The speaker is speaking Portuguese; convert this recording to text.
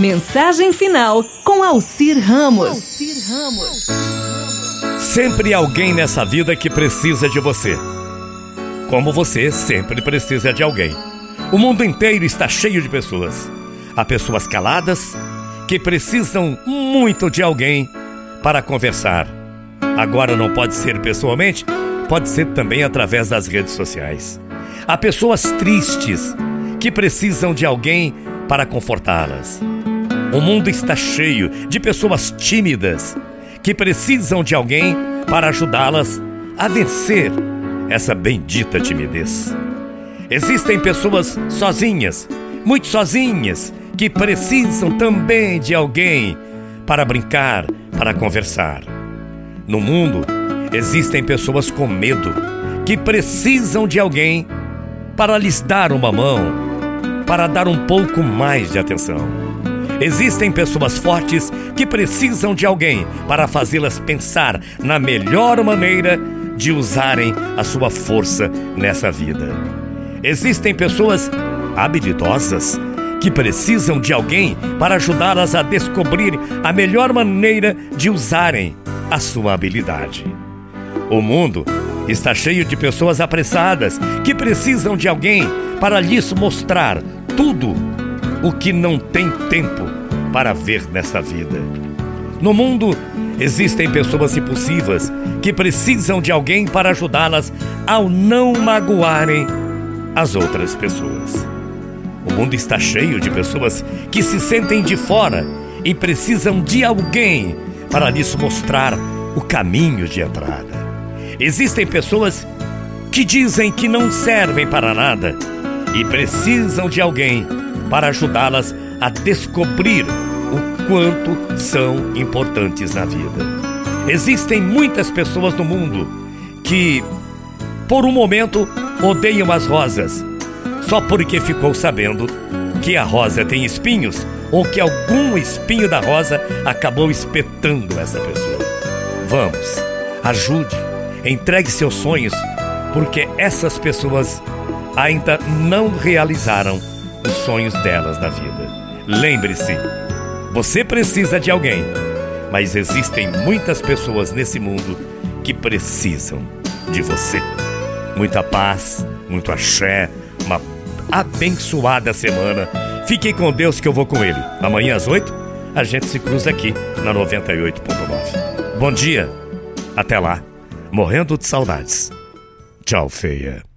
Mensagem final com Alcir Ramos. Alcir Ramos. Sempre alguém nessa vida que precisa de você. Como você sempre precisa de alguém. O mundo inteiro está cheio de pessoas. Há pessoas caladas que precisam muito de alguém para conversar. Agora não pode ser pessoalmente, pode ser também através das redes sociais. Há pessoas tristes que precisam de alguém para confortá-las. O mundo está cheio de pessoas tímidas que precisam de alguém para ajudá-las a vencer essa bendita timidez. Existem pessoas sozinhas, muito sozinhas, que precisam também de alguém para brincar, para conversar. No mundo, existem pessoas com medo que precisam de alguém para lhes dar uma mão, para dar um pouco mais de atenção. Existem pessoas fortes que precisam de alguém para fazê-las pensar na melhor maneira de usarem a sua força nessa vida. Existem pessoas habilidosas que precisam de alguém para ajudá-las a descobrir a melhor maneira de usarem a sua habilidade. O mundo está cheio de pessoas apressadas que precisam de alguém para lhes mostrar tudo o que não tem tempo para ver nesta vida. No mundo existem pessoas impulsivas que precisam de alguém para ajudá-las ao não magoarem as outras pessoas. O mundo está cheio de pessoas que se sentem de fora e precisam de alguém para lhes mostrar o caminho de entrada. Existem pessoas que dizem que não servem para nada e precisam de alguém para ajudá-las a descobrir o quanto são importantes na vida. Existem muitas pessoas no mundo que, por um momento, odeiam as rosas, só porque ficou sabendo que a rosa tem espinhos ou que algum espinho da rosa acabou espetando essa pessoa. Vamos, ajude, entregue seus sonhos, porque essas pessoas ainda não realizaram os sonhos delas na vida. Lembre-se, você precisa de alguém, mas existem muitas pessoas nesse mundo que precisam de você. Muita paz, muito axé, uma abençoada semana. Fiquem com Deus que eu vou com Ele. Amanhã às 8, a gente se cruza aqui na 98.9. Bom dia, até lá, morrendo de saudades. Tchau, feia.